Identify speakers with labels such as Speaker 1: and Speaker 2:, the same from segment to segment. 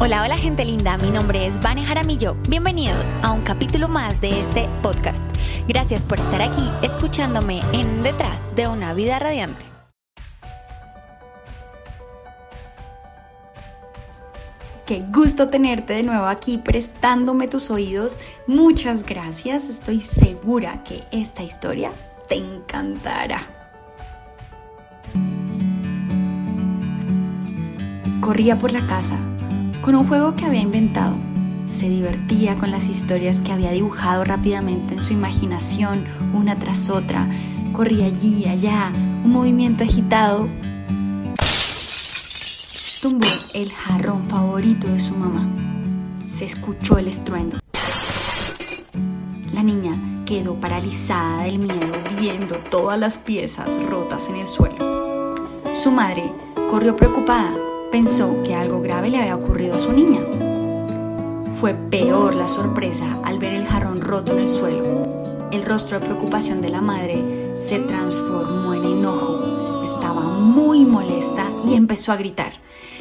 Speaker 1: Hola, hola gente linda, mi nombre es Vane Jaramillo. Bienvenidos a un capítulo más de este podcast. Gracias por estar aquí escuchándome en Detrás de una vida radiante. Qué gusto tenerte de nuevo aquí prestándome tus oídos. Muchas gracias. Estoy segura que esta historia te encantará. Corría por la casa con un juego que había inventado. Se divertía con las historias que había dibujado rápidamente en su imaginación, una tras otra. Corría allí allá, un movimiento agitado. Tumbó el jarrón favorito de su mamá. Se escuchó el estruendo. La niña quedó paralizada del miedo viendo todas las piezas rotas en el suelo. Su madre corrió preocupada pensó que algo grave le había ocurrido a su niña. Fue peor la sorpresa al ver el jarrón roto en el suelo. El rostro de preocupación de la madre se transformó en enojo. Estaba muy molesta y empezó a gritar.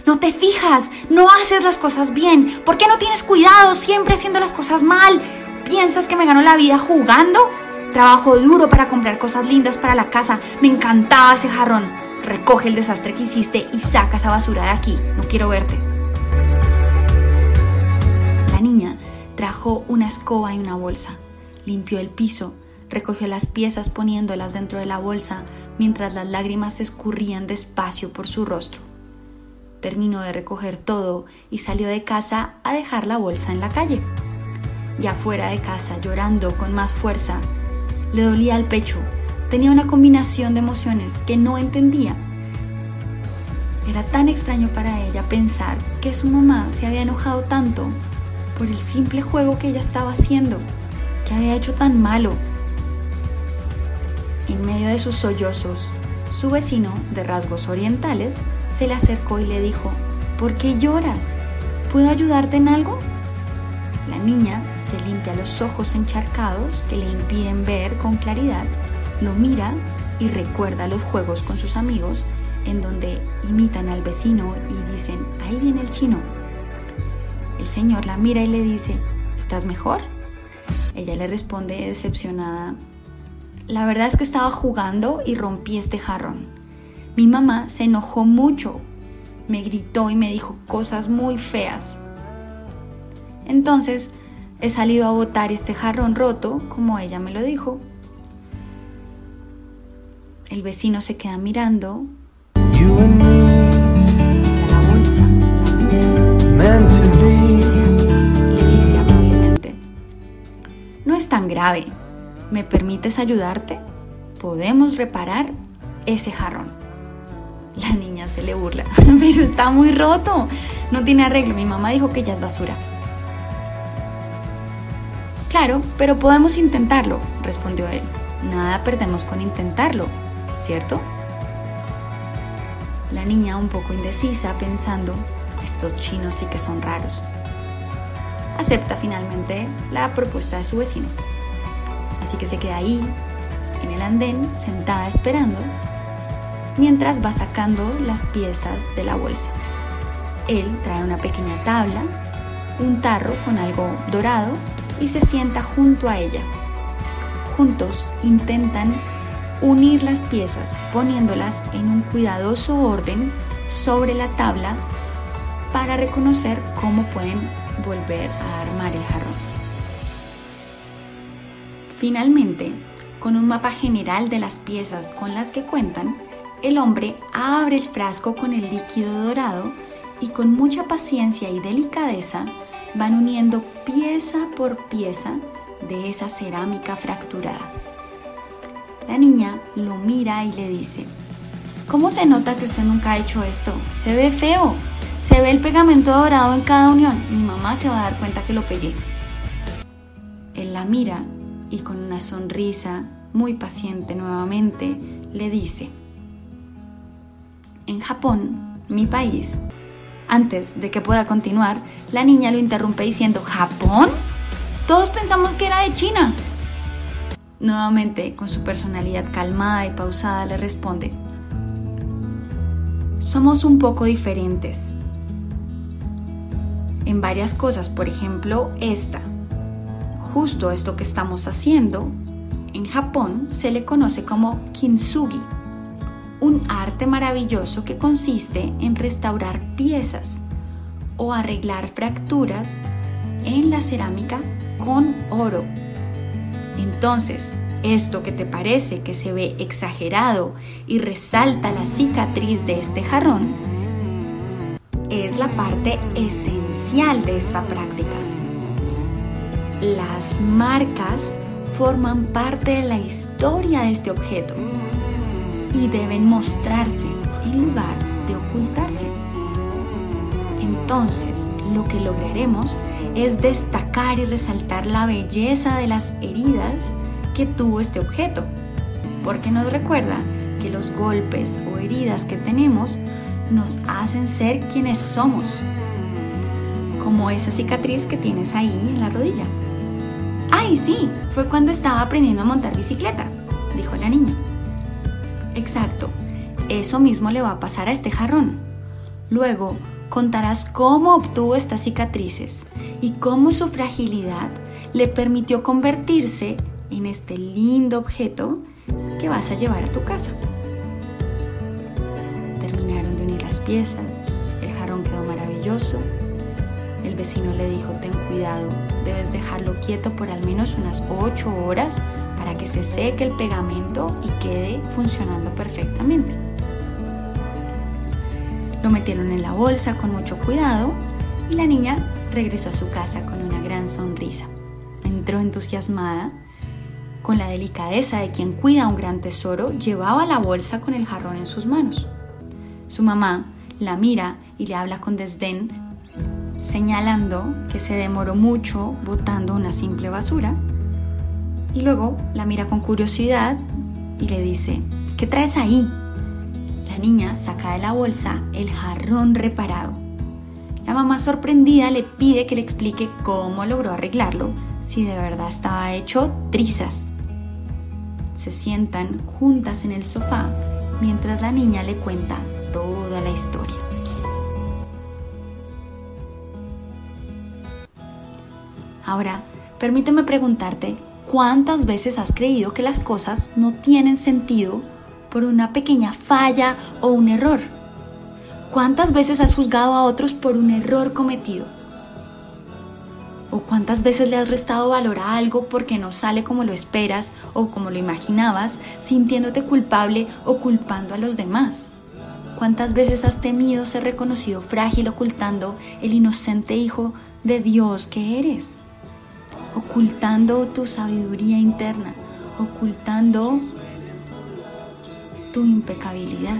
Speaker 1: No te fijas, no haces las cosas bien. ¿Por qué no tienes cuidado siempre haciendo las cosas mal? ¿Piensas que me gano la vida jugando? Trabajo duro para comprar cosas lindas para la casa. Me encantaba ese jarrón recoge el desastre que hiciste y saca esa basura de aquí. No quiero verte. La niña trajo una escoba y una bolsa, limpió el piso, recogió las piezas poniéndolas dentro de la bolsa mientras las lágrimas escurrían despacio por su rostro. Terminó de recoger todo y salió de casa a dejar la bolsa en la calle. Ya fuera de casa, llorando con más fuerza, le dolía el pecho tenía una combinación de emociones que no entendía. Era tan extraño para ella pensar que su mamá se había enojado tanto por el simple juego que ella estaba haciendo, que había hecho tan malo. En medio de sus sollozos, su vecino, de rasgos orientales, se le acercó y le dijo, ¿por qué lloras? ¿Puedo ayudarte en algo? La niña se limpia los ojos encharcados que le impiden ver con claridad lo mira y recuerda los juegos con sus amigos en donde imitan al vecino y dicen, ahí viene el chino. El señor la mira y le dice, ¿estás mejor? Ella le responde decepcionada, la verdad es que estaba jugando y rompí este jarrón. Mi mamá se enojó mucho, me gritó y me dijo cosas muy feas. Entonces he salido a botar este jarrón roto como ella me lo dijo el vecino se queda mirando. la bolsa, la le dice amablemente, no es tan grave. ¿Me permites ayudarte? Podemos reparar ese jarrón. La niña se le burla, pero está muy roto. No tiene arreglo. Mi mamá dijo que ya es basura. Claro, pero podemos intentarlo, respondió él. Nada perdemos con intentarlo, ¿cierto? La niña un poco indecisa pensando, estos chinos sí que son raros. Acepta finalmente la propuesta de su vecino. Así que se queda ahí, en el andén, sentada esperando, mientras va sacando las piezas de la bolsa. Él trae una pequeña tabla, un tarro con algo dorado y se sienta junto a ella. Juntos intentan unir las piezas poniéndolas en un cuidadoso orden sobre la tabla para reconocer cómo pueden volver a armar el jarrón. Finalmente, con un mapa general de las piezas con las que cuentan, el hombre abre el frasco con el líquido dorado y con mucha paciencia y delicadeza van uniendo pieza por pieza de esa cerámica fracturada. La niña lo mira y le dice, ¿cómo se nota que usted nunca ha hecho esto? Se ve feo, se ve el pegamento dorado en cada unión. Mi mamá se va a dar cuenta que lo pegué. Él la mira y con una sonrisa muy paciente nuevamente le dice, en Japón, mi país, antes de que pueda continuar, la niña lo interrumpe diciendo, ¿Japón? Todos pensamos que era de China. Nuevamente, con su personalidad calmada y pausada, le responde, somos un poco diferentes. en varias cosas, por ejemplo, esta. Justo esto que estamos haciendo, en Japón se le conoce como kintsugi, un arte maravilloso que consiste en restaurar piezas o arreglar fracturas en la cerámica con oro. Entonces, esto que te parece que se ve exagerado y resalta la cicatriz de este jarrón, es la parte esencial de esta práctica. Las marcas forman parte de la historia de este objeto y deben mostrarse en lugar de ocultarse. Entonces, lo que lograremos es destacar y resaltar la belleza de las heridas que tuvo este objeto, porque nos recuerda que los golpes o heridas que tenemos nos hacen ser quienes somos, como esa cicatriz que tienes ahí en la rodilla. ¡Ay, sí! Fue cuando estaba aprendiendo a montar bicicleta, dijo la niña. Exacto, eso mismo le va a pasar a este jarrón. Luego contarás cómo obtuvo estas cicatrices y cómo su fragilidad le permitió convertirse en este lindo objeto que vas a llevar a tu casa. Terminaron de unir las piezas, el jarrón quedó maravilloso. El vecino le dijo, ten cuidado, debes dejarlo quieto por al menos unas 8 horas para que se seque el pegamento y quede funcionando perfectamente. Lo metieron en la bolsa con mucho cuidado y la niña regresó a su casa con una gran sonrisa. Entró entusiasmada. Con la delicadeza de quien cuida un gran tesoro, llevaba la bolsa con el jarrón en sus manos. Su mamá la mira y le habla con desdén, señalando que se demoró mucho botando una simple basura. Y luego la mira con curiosidad y le dice, ¿qué traes ahí? Niña saca de la bolsa el jarrón reparado. La mamá sorprendida le pide que le explique cómo logró arreglarlo si de verdad estaba hecho trizas. Se sientan juntas en el sofá mientras la niña le cuenta toda la historia. Ahora, permíteme preguntarte, ¿cuántas veces has creído que las cosas no tienen sentido por una pequeña falla o un error? ¿Cuántas veces has juzgado a otros por un error cometido? ¿O cuántas veces le has restado valor a algo porque no sale como lo esperas o como lo imaginabas, sintiéndote culpable o culpando a los demás? ¿Cuántas veces has temido ser reconocido frágil ocultando el inocente hijo de Dios que eres? Ocultando tu sabiduría interna, ocultando tu impecabilidad.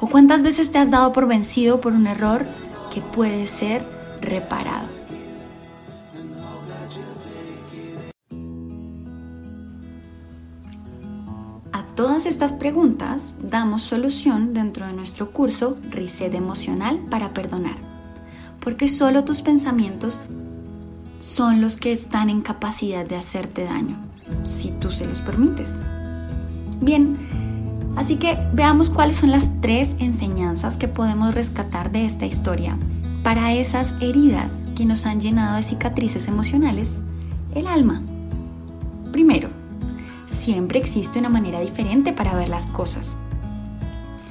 Speaker 1: ¿O cuántas veces te has dado por vencido por un error que puede ser reparado? A todas estas preguntas damos solución dentro de nuestro curso Reset Emocional para Perdonar, porque solo tus pensamientos son los que están en capacidad de hacerte daño, si tú se los permites. Bien, así que veamos cuáles son las tres enseñanzas que podemos rescatar de esta historia para esas heridas que nos han llenado de cicatrices emocionales, el alma. Primero, siempre existe una manera diferente para ver las cosas.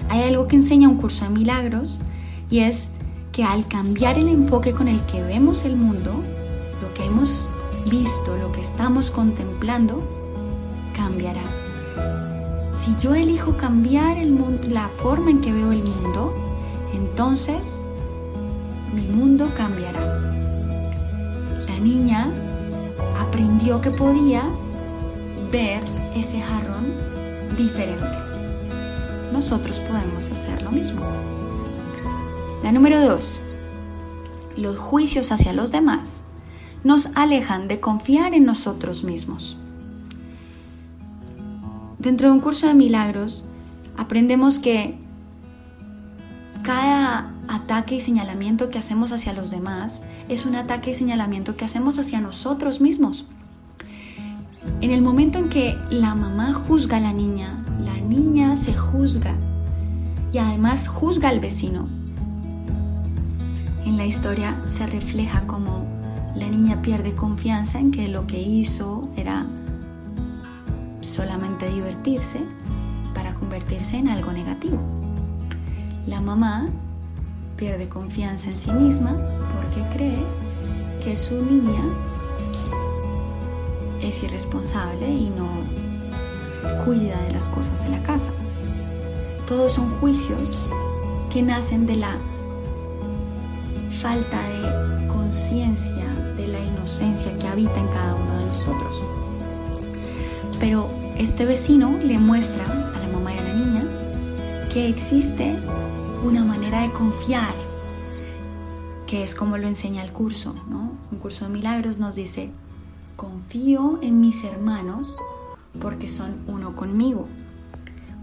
Speaker 1: Hay algo que enseña un curso de milagros y es que al cambiar el enfoque con el que vemos el mundo, lo que hemos visto, lo que estamos contemplando, cambiará. Si yo elijo cambiar la forma en que veo el mundo, entonces mi mundo cambiará. La niña aprendió que podía ver ese jarrón diferente. Nosotros podemos hacer lo mismo. La número dos, los juicios hacia los demás nos alejan de confiar en nosotros mismos. Dentro de un curso de milagros aprendemos que cada ataque y señalamiento que hacemos hacia los demás es un ataque y señalamiento que hacemos hacia nosotros mismos. En el momento en que la mamá juzga a la niña, la niña se juzga y además juzga al vecino. En la historia se refleja como la niña pierde confianza en que lo que hizo era solamente divertirse para convertirse en algo negativo. La mamá pierde confianza en sí misma porque cree que su niña es irresponsable y no cuida de las cosas de la casa. Todos son juicios que nacen de la falta de conciencia de la inocencia que habita en cada uno de nosotros. Pero este vecino le muestra a la mamá y a la niña que existe una manera de confiar, que es como lo enseña el curso, ¿no? Un curso de milagros nos dice, confío en mis hermanos porque son uno conmigo.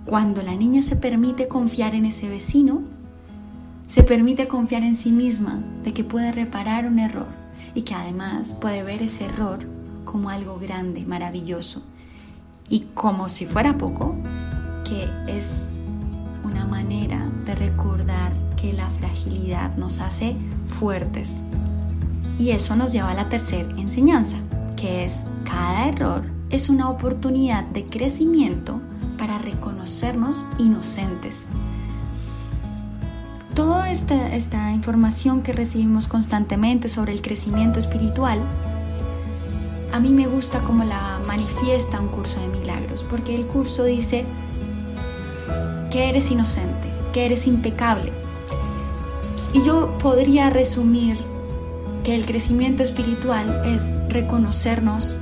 Speaker 1: Cuando la niña se permite confiar en ese vecino, se permite confiar en sí misma de que puede reparar un error y que además puede ver ese error como algo grande, maravilloso y como si fuera poco, que es una manera de recordar que la fragilidad nos hace fuertes. Y eso nos lleva a la tercera enseñanza, que es cada error es una oportunidad de crecimiento para reconocernos inocentes. Toda esta, esta información que recibimos constantemente sobre el crecimiento espiritual, a mí me gusta como la manifiesta un curso de milagros, porque el curso dice que eres inocente, que eres impecable. Y yo podría resumir que el crecimiento espiritual es reconocernos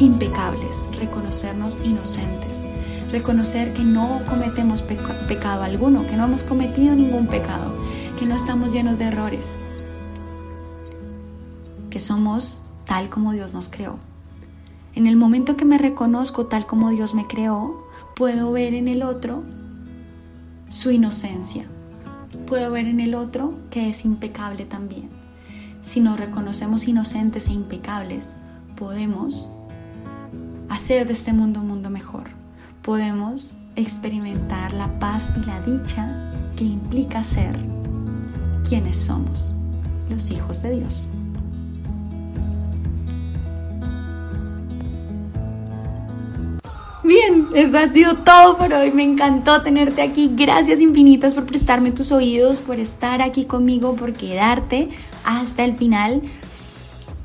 Speaker 1: impecables, reconocernos inocentes, reconocer que no cometemos pecado alguno, que no hemos cometido ningún pecado, que no estamos llenos de errores, somos tal como Dios nos creó. En el momento que me reconozco tal como Dios me creó, puedo ver en el otro su inocencia. Puedo ver en el otro que es impecable también. Si nos reconocemos inocentes e impecables, podemos hacer de este mundo un mundo mejor. Podemos experimentar la paz y la dicha que implica ser quienes somos, los hijos de Dios. Bien, eso ha sido todo por hoy. Me encantó tenerte aquí. Gracias infinitas por prestarme tus oídos, por estar aquí conmigo, por quedarte hasta el final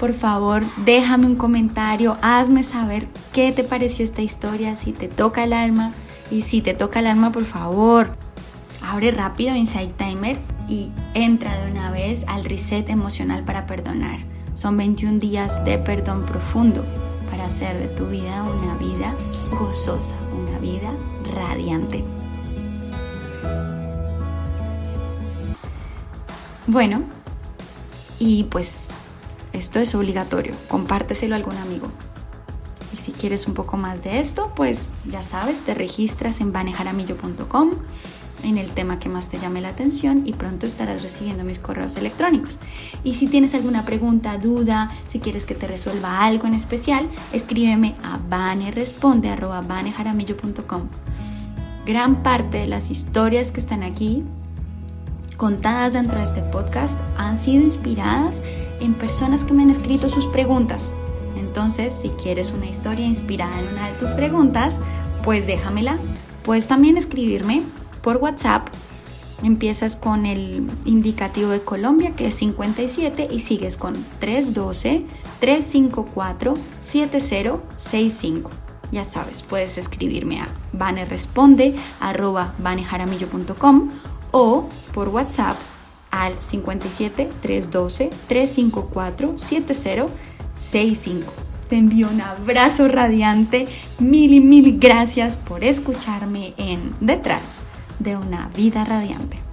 Speaker 1: por favor déjame un comentario, hazme saber qué te pareció esta historia, si te toca el alma y si te toca el alma, por favor, abre rápido Insight Timer y entra de una vez al reset emocional para perdonar. Son 21 días de perdón profundo para hacer de tu vida una vida gozosa, una vida radiante. Bueno, y pues esto es obligatorio, compárteselo a algún amigo. Y si quieres un poco más de esto, pues ya sabes, te registras en banejaramillo.com en el tema que más te llame la atención y pronto estarás recibiendo mis correos electrónicos. Y si tienes alguna pregunta, duda, si quieres que te resuelva algo en especial, escríbeme a baneresponde.banejaramillo.com. Gran parte de las historias que están aquí contadas dentro de este podcast han sido inspiradas en personas que me han escrito sus preguntas. Entonces, si quieres una historia inspirada en una de tus preguntas, pues déjamela. Puedes también escribirme por WhatsApp. Empiezas con el indicativo de Colombia, que es 57, y sigues con 312-354-7065. Ya sabes, puedes escribirme a vaneresponde.com o por WhatsApp al 57 312 354 7065. Te envío un abrazo radiante. Mil y mil gracias por escucharme en Detrás de una vida radiante.